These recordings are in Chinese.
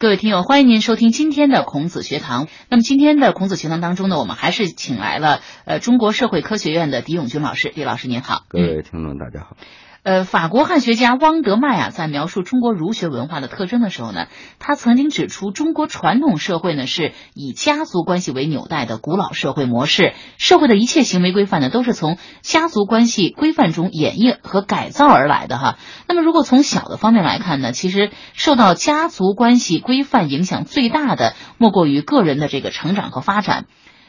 各位听友，欢迎您收听今天的孔子学堂。那么今天的孔子学堂当中呢，我们还是请来了呃中国社会科学院的狄永军老师。狄老师您好，各位听众大家好。呃，法国汉学家汪德迈啊，在描述中国儒学文化的特征的时候呢，他曾经指出，中国传统社会呢是以家族关系为纽带的古老社会模式，社会的一切行为规范呢都是从家族关系规范中演绎和改造而来的哈。那么，如果从小的方面来看呢，其实受到家族关系规范影响最大的，莫过于个人的这个成长和发展，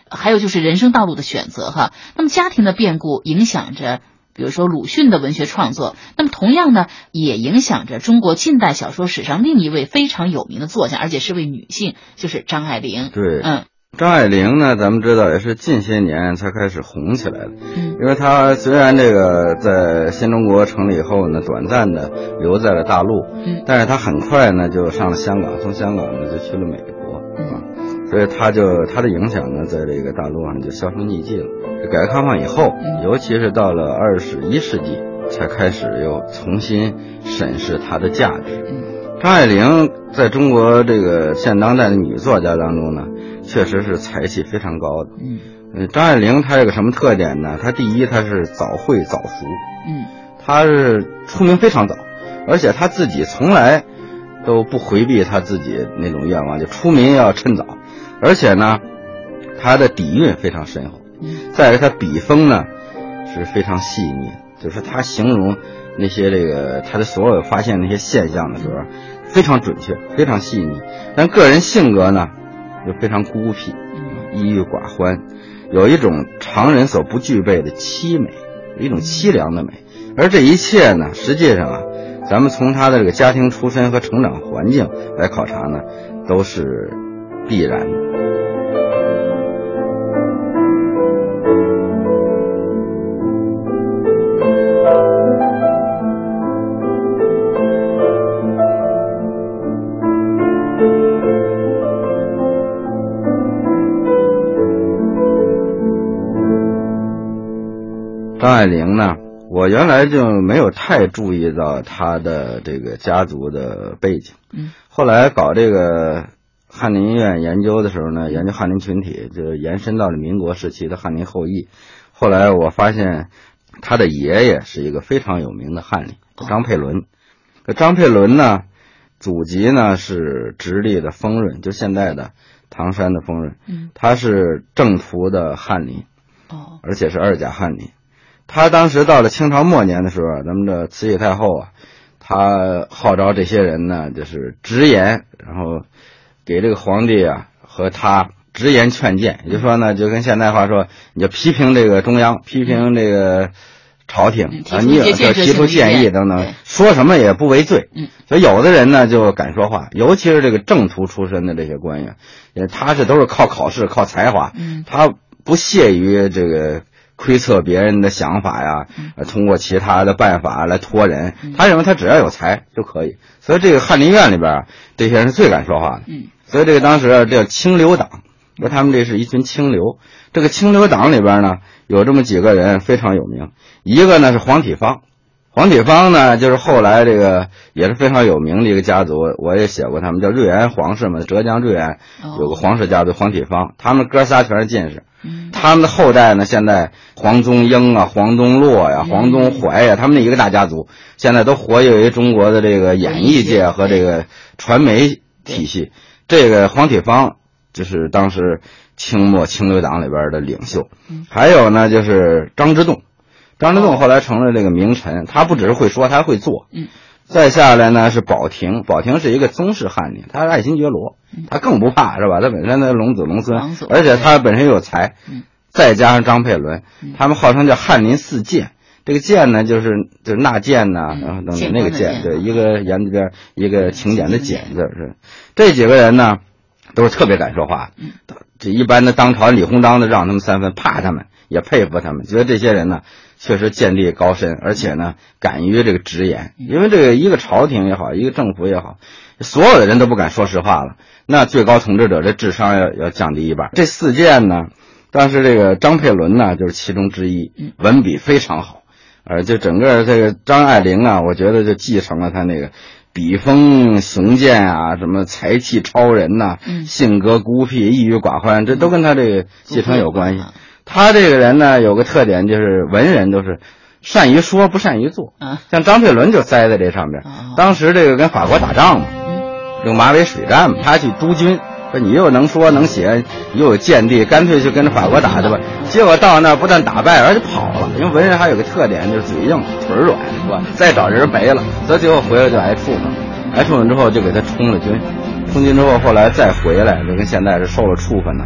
还有就是人生道路的选择哈。那么，家庭的变故影响着。比如说鲁迅的文学创作，那么同样呢，也影响着中国近代小说史上另一位非常有名的作家，而且是位女性，就是张爱玲。对，嗯，张爱玲呢，咱们知道也是近些年才开始红起来的。嗯，因为她虽然这个在新中国成立以后呢，短暂的留在了大陆，嗯，但是她很快呢就上了香港，从香港呢就去了美国，嗯，所以他就他的影响呢，在这个大陆上就销声匿迹了。改革开放以后，尤其是到了二十一世纪，才开始又重新审视它的价值。张爱玲在中国这个现当代的女作家当中呢，确实是才气非常高的。嗯，张爱玲她有个什么特点呢？她第一，她是早慧早熟。嗯，她是出名非常早，而且她自己从来都不回避她自己那种愿望，就出名要趁早。而且呢，他的底蕴非常深厚。再一个，他笔锋呢是非常细腻，就是他形容那些这个他的所有发现那些现象的时候，非常准确，非常细腻。但个人性格呢又非常孤僻，抑郁寡欢，有一种常人所不具备的凄美，一种凄凉的美。而这一切呢，实际上啊，咱们从他的这个家庭出身和成长环境来考察呢，都是必然。张爱玲呢，我原来就没有太注意到她的这个家族的背景。嗯，后来搞这个翰林院研究的时候呢，研究翰林群体，就延伸到了民国时期的翰林后裔。后来我发现，他的爷爷是一个非常有名的翰林，张佩伦。张佩伦呢，祖籍呢是直隶的丰润，就现在的唐山的丰润。嗯，他是正途的翰林，哦，而且是二甲翰林。他当时到了清朝末年的时候，咱们的慈禧太后啊，他号召这些人呢，就是直言，然后给这个皇帝啊和他直言劝谏，也就是说呢，就跟现代话说，你就批评这个中央，批评这个朝廷啊，你也提出建议等等，说什么也不为罪。所以有的人呢就敢说话，尤其是这个正途出身的这些官员，他是都是靠考试、靠才华，他不屑于这个。窥测别人的想法呀，通过其他的办法来托人。他认为他只要有才就可以，所以这个翰林院里边这些人是最敢说话的。嗯，所以这个当时叫清流党，说他们这是一群清流。这个清流党里边呢，有这么几个人非常有名，一个呢是黄体芳。黄体芳呢，就是后来这个也是非常有名的一个家族，我也写过他们，叫瑞安皇室嘛，浙江瑞安有个皇室家族黄体芳，他们哥仨全是进士。他们的后代呢，现在黄宗英啊、黄宗洛呀、黄宗怀呀，他们那一个大家族，现在都活跃于中国的这个演艺界和这个传媒体系。这个黄铁芳就是当时清末清流党里边的领袖，还有呢就是张之洞。张之洞后来成了这个名臣，他不只是会说，他还会做。嗯，再下来呢是保亭，保亭是一个宗室翰林，他是爱新觉罗，他更不怕是吧？他本身的龙子龙孙，而且他本身有才。嗯，再加上张佩伦，他们号称叫翰林四剑。这个剑呢，就是就是纳谏呐，然后等等那个剑，对，一个言字边一个请柬的柬字是。这几个人呢，都是特别敢说话。嗯，这一般的当朝李鸿章的让他们三分，怕他们，也佩服他们，觉得这些人呢。确实见地高深，而且呢，敢于这个直言。因为这个一个朝廷也好，一个政府也好，所有的人都不敢说实话了。那最高统治者这智商要要降低一半。这四件呢，当时这个张佩伦呢就是其中之一，文笔非常好，而就整个这个张爱玲啊，我觉得就继承了他那个笔锋雄健啊，什么才气超人呐，性格孤僻、抑郁寡欢，这都跟他这个继承有关系。他这个人呢，有个特点就是文人都是善于说不善于做。像张佩伦就栽在这上边。当时这个跟法国打仗嘛，用马尾水战嘛，他去督军。说你又能说能写，又有见地，干脆就跟着法国打去吧。结果到那儿不但打败，而且跑了。因为文人还有个特点，就是嘴硬腿软，是吧？再找人没了，所以最后回来就挨处分。挨处分之后就给他充了军，充军之后后来再回来，就跟现在是受了处分呢，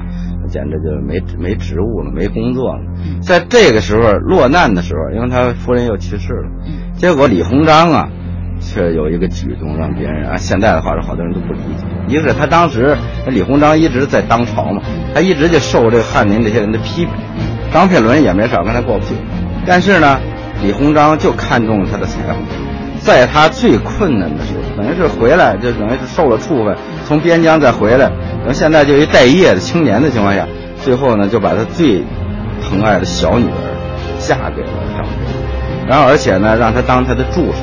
简直就没没职务了，没工作了。在这个时候落难的时候，因为他夫人又去世了，结果李鸿章啊。却有一个举动让别人啊，现在的话说，好多人都不理解。一个是他当时李鸿章一直在当朝嘛，他一直就受这个翰林这些人的批评，张佩伦也没少跟他过不去。但是呢，李鸿章就看中了他的才华，在他最困难的时候，等于是回来就等于是受了处分，从边疆再回来，然后现在就一待业的青年的情况下，最后呢就把他最疼爱的小女儿嫁给了张佩伦，然后而且呢让他当他的助手。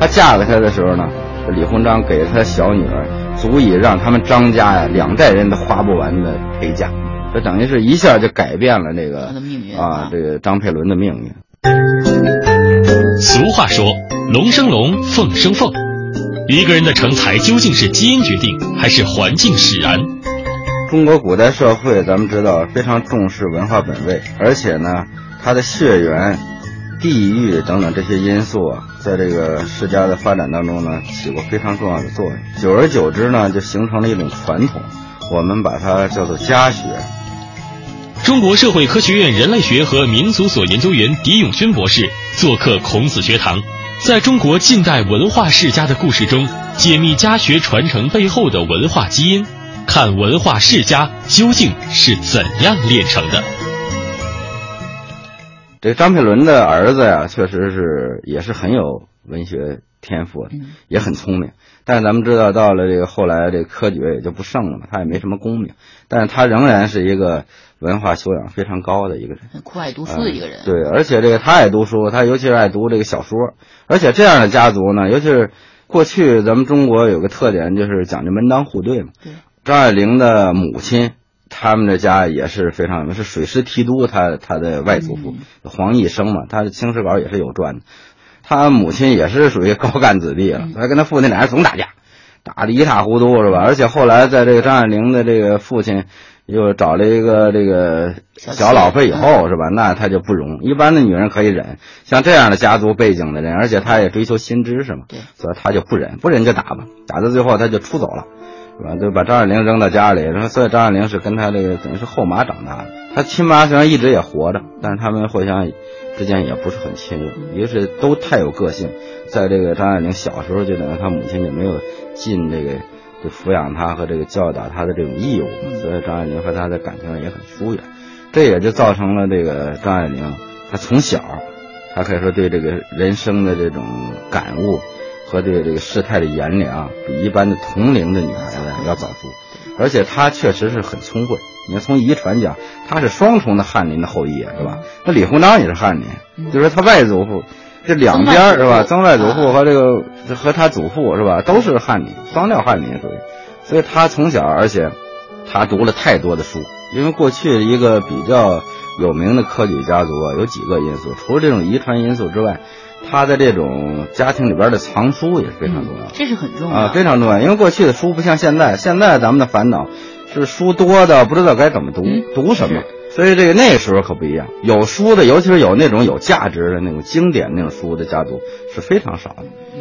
她嫁给他的时候呢，李鸿章给他小女儿，足以让他们张家呀两代人都花不完的陪嫁，这等于是一下就改变了这个啊，这个张佩伦的命运。俗话说，龙生龙，凤生凤。一个人的成才究竟是基因决定，还是环境使然？中国古代社会，咱们知道非常重视文化本位，而且呢，他的血缘。地域等等这些因素啊，在这个世家的发展当中呢，起过非常重要的作用。久而久之呢，就形成了一种传统，我们把它叫做家学。中国社会科学院人类学和民族所研究员狄永勋博士做客孔子学堂，在中国近代文化世家的故事中，解密家学传承背后的文化基因，看文化世家究竟是怎样炼成的。这张佩伦的儿子呀，确实是也是很有文学天赋的，也很聪明。但是咱们知道，到了这个后来，这科举也就不胜了嘛，他也没什么功名。但是他仍然是一个文化修养非常高的一个人，酷爱读书的一个人。对，而且这个他爱读书，他尤其是爱读这个小说。而且这样的家族呢，尤其是过去咱们中国有个特点，就是讲究门当户对嘛。对张爱玲的母亲。他们的家也是非常有名，是水师提督，他他的外祖父黄义生嘛，他的《清史稿》也是有传的。他母亲也是属于高干子弟了，他跟他父亲俩人总打架，打得一塌糊涂是吧？而且后来在这个张爱玲的这个父亲又找了一个这个小老婆以后是吧？那他就不容，一般的女人可以忍，像这样的家族背景的人，而且他也追求新知识嘛，所以他就不忍，不忍就打吧，打到最后他就出走了。是吧？就把张爱玲扔到家里，然后所以张爱玲是跟他这个等于是后妈长大的。他亲妈虽然一直也活着，但是他们互相之间也不是很亲热。一个是都太有个性，在这个张爱玲小时候就等于他母亲就没有尽这个就抚养他和这个教导他的这种义务，所以张爱玲和他的感情也很疏远。这也就造成了这个张爱玲，她从小，她可以说对这个人生的这种感悟。和对这个事态的炎凉，比一般的同龄的女孩子要早熟，而且她确实是很聪慧。你看，从遗传讲，她是双重的翰林的后裔，是吧？那李鸿章也是翰林，就是他外祖父，这两边是吧？曾外祖父和这个和他祖父是吧，都是翰林，双料翰林属于。所以他从小，而且他读了太多的书。因为过去一个比较有名的科举家族啊，有几个因素，除了这种遗传因素之外。他的这种家庭里边的藏书也是非常重要，这是很重要啊，非常重要。因为过去的书不像现在，现在咱们的烦恼是书多的不知道该怎么读，读什么。所以这个那时候可不一样，有书的，尤其是有那种有价值的那种经典那种书的家族是非常少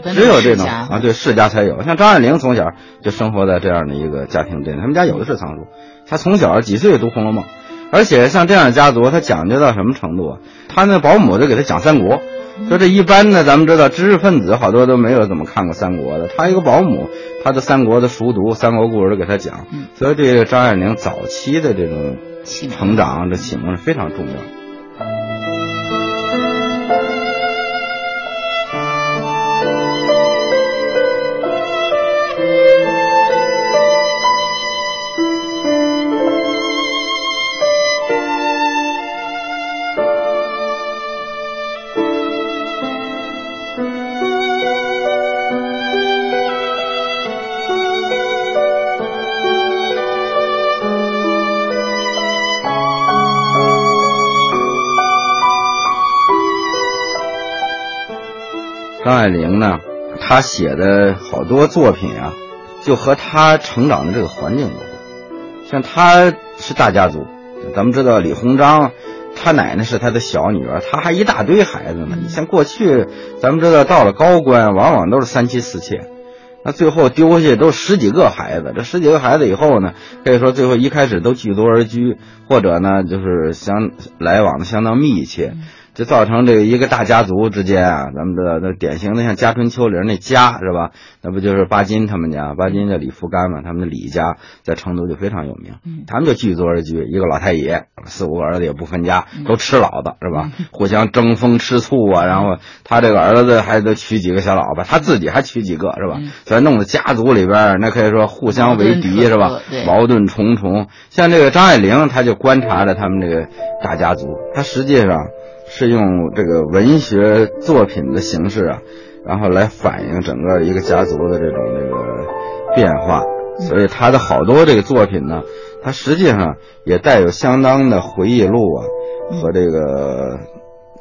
的，只有这种啊，对世家才有。像张爱玲从小就生活在这样的一个家庭里，他们家有的是藏书，他从小几岁读《红楼梦》，而且像这样的家族，他讲究到什么程度啊？他那保姆就给他讲三国。说这一般呢，咱们知道知识分子好多都没有怎么看过三国的。他一个保姆，他的三国的熟读，三国故事都给他讲，所以这个张爱玲早期的这种成长、这启蒙是非常重要。爱玲呢，她写的好多作品啊，就和她成长的这个环境有关。像她是大家族，咱们知道李鸿章，他奶奶是他的小女儿，他还一大堆孩子呢。你像过去，咱们知道到了高官，往往都是三妻四妾。那最后丢下去都十几个孩子，这十几个孩子以后呢，可以说最后一开始都聚族而居，或者呢就是相来往的相当密切。就造成这个一个大家族之间啊，咱们的那典型的像家春秋里那家是吧？那不就是巴金他们家？巴金叫李福干嘛？他们的李家在成都就非常有名。他们就聚族而居，一个老太爷，四五个儿子也不分家，都吃老的是吧？互相争风吃醋啊。然后他这个儿子还得娶几个小老婆，他自己还娶几个是吧？所以弄得家族里边那可以说互相为敌是吧？矛盾重重。像这个张爱玲，他就观察着他们这个大家族，他实际上。是用这个文学作品的形式啊，然后来反映整个一个家族的这种这个变化，所以他的好多这个作品呢，它实际上也带有相当的回忆录啊和这个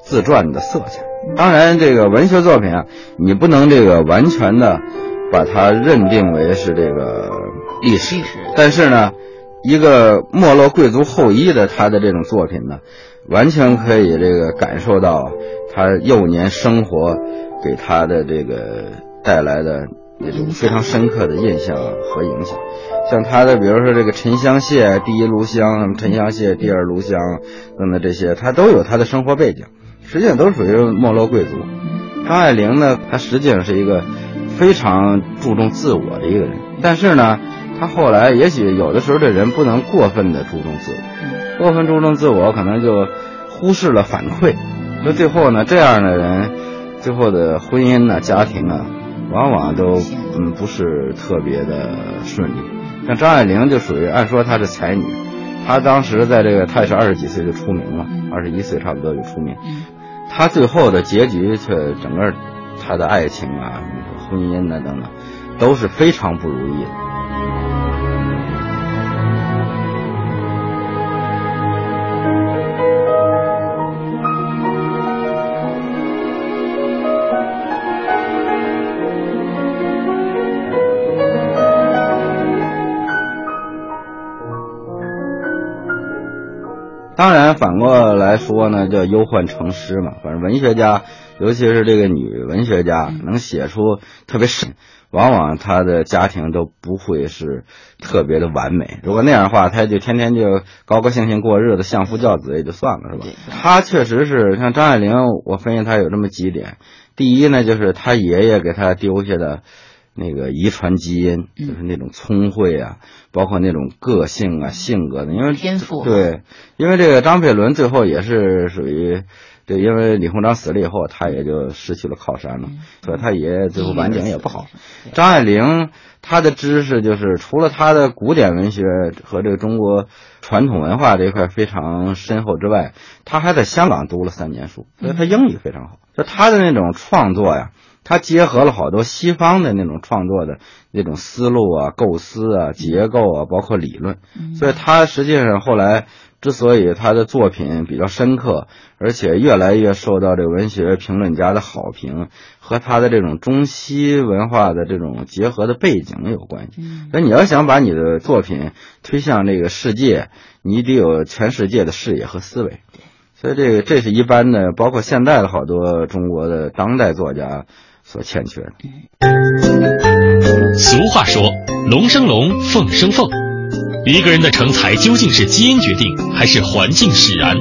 自传的色彩。当然，这个文学作品啊，你不能这个完全的把它认定为是这个历史，但是呢，一个没落贵族后裔的他的这种作品呢。完全可以这个感受到他幼年生活给他的这个带来的那种非常深刻的印象和影响，像他的比如说这个沉香屑第一炉香，什么沉香屑第二炉香等等这些，他都有他的生活背景，实际上都属于没落贵族。张爱玲呢，她实际上是一个非常注重自我的一个人，但是呢，她后来也许有的时候这人不能过分的注重自我。过分注重自我，可能就忽视了反馈，那最后呢，这样的人最后的婚姻呢、家庭啊，往往都嗯不是特别的顺利。像张爱玲就属于，按说她是才女，她当时在这个她也是二十几岁就出名了，二十一岁差不多就出名。她最后的结局却整个她的爱情啊、婚姻啊等等，都是非常不如意的。当然，反过来说呢，叫忧患成诗嘛。反正文学家，尤其是这个女文学家，能写出特别深，往往她的家庭都不会是特别的完美。如果那样的话，她就天天就高高兴兴过日子，相夫教子也就算了，是吧？她确实是像张爱玲，我分析她有这么几点。第一呢，就是她爷爷给她丢下的。那个遗传基因就是那种聪慧啊，包括那种个性啊、性格的，因为天赋对，因为这个张佩伦最后也是属于，对，因为李鸿章死了以后，他也就失去了靠山了，所以他爷爷最后晚景也不好。张爱玲她的知识就是除了她的古典文学和这个中国传统文化这一块非常深厚之外，她还在香港读了三年书，所以她英语非常好。就她的那种创作呀。他结合了好多西方的那种创作的那种思路啊、构思啊、结构啊，包括理论，所以他实际上后来之所以他的作品比较深刻，而且越来越受到这个文学评论家的好评，和他的这种中西文化的这种结合的背景有关系。所以你要想把你的作品推向这个世界，你得有全世界的视野和思维。所以这个这是一般的，包括现在的好多中国的当代作家。所欠缺的。俗话说：“龙生龙，凤生凤。”一个人的成才究竟是基因决定，还是环境使然？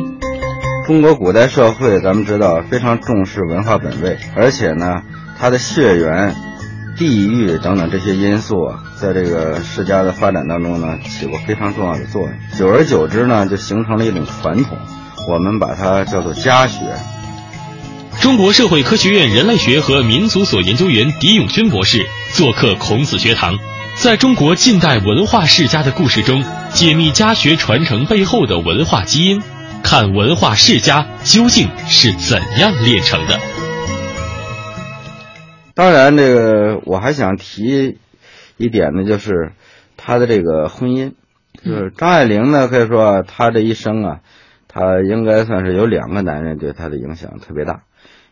中国古代社会，咱们知道非常重视文化本位，而且呢，它的血缘、地域等等这些因素啊，在这个世家的发展当中呢，起过非常重要的作用。久而久之呢，就形成了一种传统，我们把它叫做家学。中国社会科学院人类学和民族所研究员狄永勋博士做客孔子学堂，在中国近代文化世家的故事中，解密家学传承背后的文化基因，看文化世家究竟是怎样炼成的。当然，这个我还想提一点呢，就是他的这个婚姻，就是张爱玲呢，可以说她这一生啊，她应该算是有两个男人对她的影响特别大。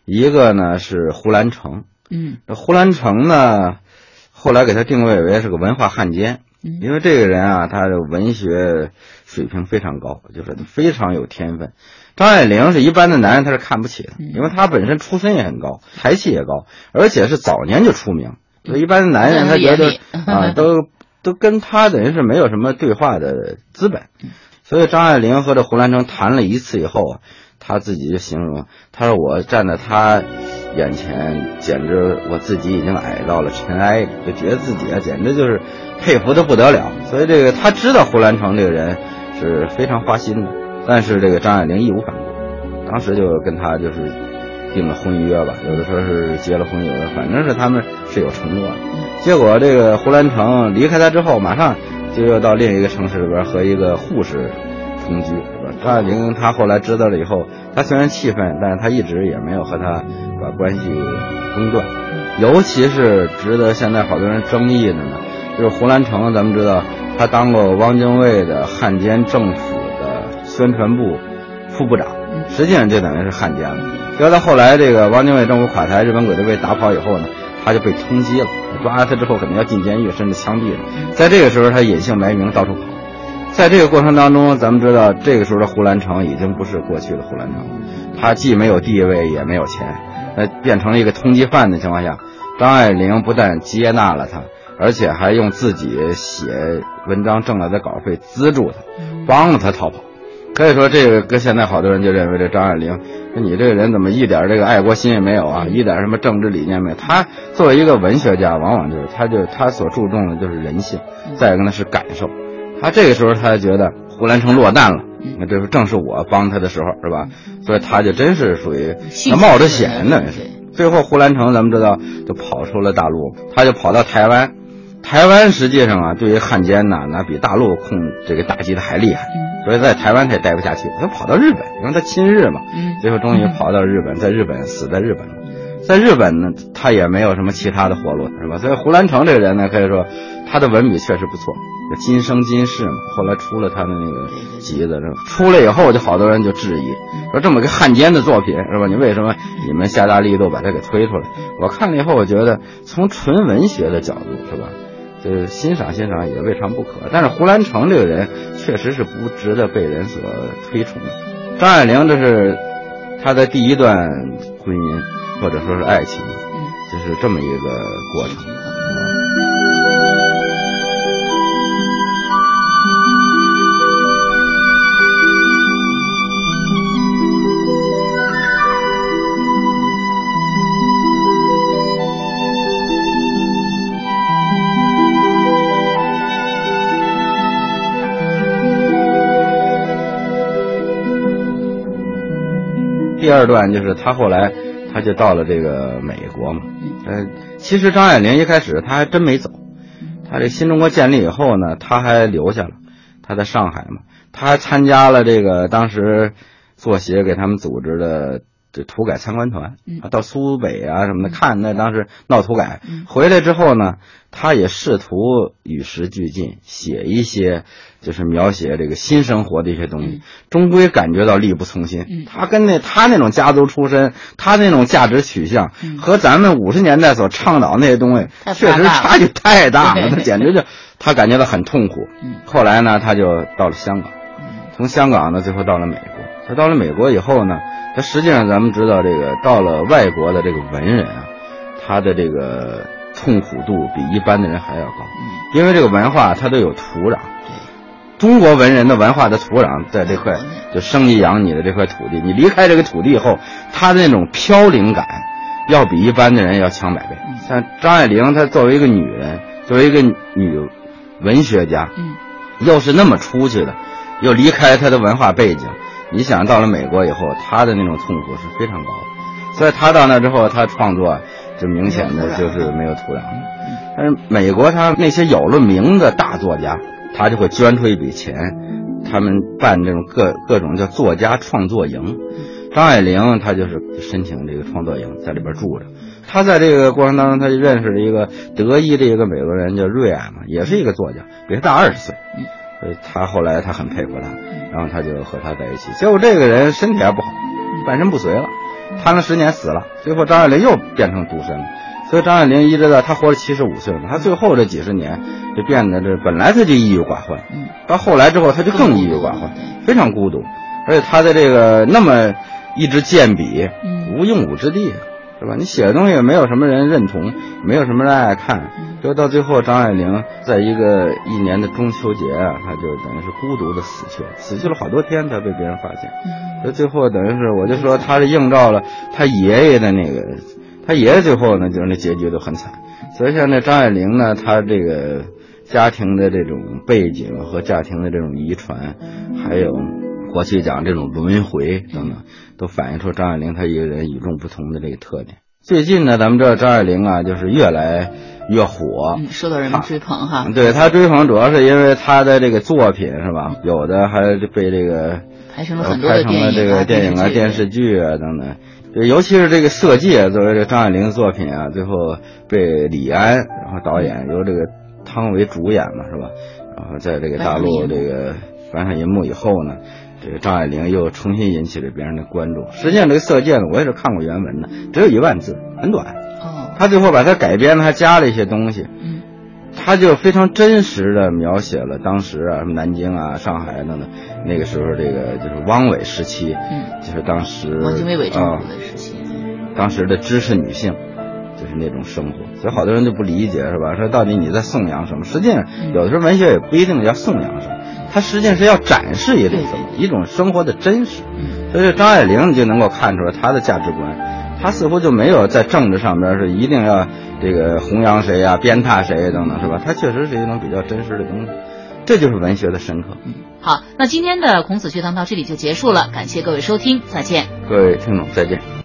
一个呢是胡兰成，嗯，胡兰成呢，后来给他定位为是个文化汉奸，因为这个人啊，他的文学水平非常高，就是非常有天分。张爱玲是一般的男人，他是看不起的，因为他本身出身也很高，才气也高，而且是早年就出名。所以一般的男人他觉得啊，都都跟他等于是没有什么对话的资本。所以张爱玲和这胡兰成谈了一次以后啊，他自己就形容，他说我站在他眼前，简直我自己已经矮到了尘埃里，就觉得自己啊，简直就是佩服的不得了。所以这个他知道胡兰成这个人是非常花心的，但是这个张爱玲义无反顾，当时就跟他就是定了婚约吧，有的说是结了婚，有的反正是他们是有承诺的。结果这个胡兰成离开他之后，马上。就又到另一个城市里边和一个护士同居，是吧？张爱玲她后来知道了以后，她虽然气愤，但是她一直也没有和他把关系中断。尤其是值得现在好多人争议的呢，就是胡兰成，咱们知道他当过汪精卫的汉奸政府的宣传部副部长，实际上就等于是汉奸了。要到后来这个汪精卫政府垮台，日本鬼子被打跑以后呢？他就被通缉了，抓了他之后肯定要进监狱，甚至枪毙了。在这个时候，他隐姓埋名到处跑。在这个过程当中，咱们知道，这个时候的胡兰成已经不是过去的胡兰成，他既没有地位，也没有钱，那变成了一个通缉犯的情况下，张爱玲不但接纳了他，而且还用自己写文章挣来的稿费资助他，帮了他逃跑。可以说，这个跟现在好多人就认为这张爱玲，说你这个人怎么一点这个爱国心也没有啊，一点什么政治理念没有？他作为一个文学家，往往就是他就他所注重的就是人性，再一个呢是感受。他这个时候他觉得胡兰成落难了，那这不正是我帮他的时候是吧？所以他就真是属于他冒着险呢。最后胡兰成咱们知道就跑出了大陆，他就跑到台湾。台湾实际上啊，对于汉奸呢，那比大陆控这个打击的还厉害。所以在台湾他也待不下去，他跑到日本，因为他亲日嘛。最后终于跑到日本，在日本死在日本了。在日本呢，他也没有什么其他的活路，是吧？所以胡兰成这个人呢，可以说他的文笔确实不错，就今生今世嘛。后来出了他的那个集子，出来以后就好多人就质疑，说这么个汉奸的作品，是吧？你为什么你们下大力度把它给推出来？我看了以后，我觉得从纯文学的角度，是吧？呃，欣赏欣赏也未尝不可，但是胡兰成这个人确实是不值得被人所推崇。张爱玲这是她的第一段婚姻或者说是爱情，就是这么一个过程。二段就是他后来，他就到了这个美国嘛。嗯，其实张爱玲一开始他还真没走，他这新中国建立以后呢，他还留下了，他在上海嘛，他还参加了这个当时作协给他们组织的。这土改参观团啊，到苏北啊什么的看，那当时闹土改，回来之后呢，他也试图与时俱进，写一些就是描写这个新生活的一些东西，终归感觉到力不从心。他跟那他那种家族出身，他那种价值取向和咱们五十年代所倡导那些东西，确实差距太大了，他简直就他感觉到很痛苦。后来呢，他就到了香港，从香港呢，最后到了美国。他到了美国以后呢？他实际上，咱们知道，这个到了外国的这个文人啊，他的这个痛苦度比一般的人还要高，因为这个文化它都有土壤。中国文人的文化的土壤在这块就生你养你的这块土地，你离开这个土地以后，他的那种飘零感，要比一般的人要强百倍。像张爱玲，她作为一个女人，作为一个女文学家，又是那么出去的，又离开她的文化背景。你想到了美国以后，她的那种痛苦是非常高的，所以她到那之后，她创作就明显的就是没有土壤。但是美国他那些有了名的大作家，他就会捐出一笔钱，他们办这种各各种叫作家创作营。张爱玲她就是申请这个创作营，在里边住着。她在这个过程当中，她就认识了一个德裔的一个美国人叫瑞安嘛，也是一个作家，比他大二十岁。所以他后来他很佩服他，然后他就和他在一起。结果这个人身体还不好，半身不遂了，瘫了十年死了。最后张爱玲又变成独身。所以张爱玲一直到她活了七十五岁嘛，她最后这几十年就变得这本来她就抑郁寡欢，嗯，到后来之后她就更抑郁寡欢，非常孤独，而且她的这个那么一支剑笔，无用武之地。是吧？你写的东西也没有什么人认同，没有什么人爱看，就到最后，张爱玲在一个一年的中秋节啊，她就等于是孤独的死去了，死去了好多天才被别人发现。所以最后等于是，我就说她是映照了她爷爷的那个，她爷爷最后呢，就是那结局都很惨。所以像那张爱玲呢，她这个家庭的这种背景和家庭的这种遗传，还有。过去讲这种轮回等等，都反映出张爱玲她一个人与众不同的这个特点。最近呢，咱们知道张爱玲啊，就是越来越火，受到人们追捧哈。对她追捧，主要是因为她的这个作品是吧？有的还被这个拍成了很多的电影、这个电影啊、电视剧啊等等。对，尤其是这个《色戒》作为这张爱玲的作品啊，最后被李安然后导演，由这个汤唯主演嘛是吧？然后在这个大陆这个搬上银幕以后呢。这个张爱玲又重新引起了别人的关注。实际上，这个《色戒》呢，我也是看过原文的，只有一万字，很短。哦。他最后把它改编了，还加了一些东西。嗯。他就非常真实的描写了当时啊，什么南京啊、上海等等，那个时候这个就是汪伪时期。嗯。就是当时。汪精卫伪政府的时期。当时的知识女性，就是那种生活，所以好多人就不理解，是吧？说到底你在颂扬什么？实际上，有的时候文学也不一定要颂扬什么。他实际上是要展示一种什么？一种生活的真实。所以张爱玲你就能够看出来她的价值观，她似乎就没有在政治上边是一定要这个弘扬谁呀、鞭挞谁等等，是吧？她确实是一种比较真实的东西，这就是文学的深刻。好，那今天的孔子学堂到这里就结束了，感谢各位收听，再见。各位听众，再见。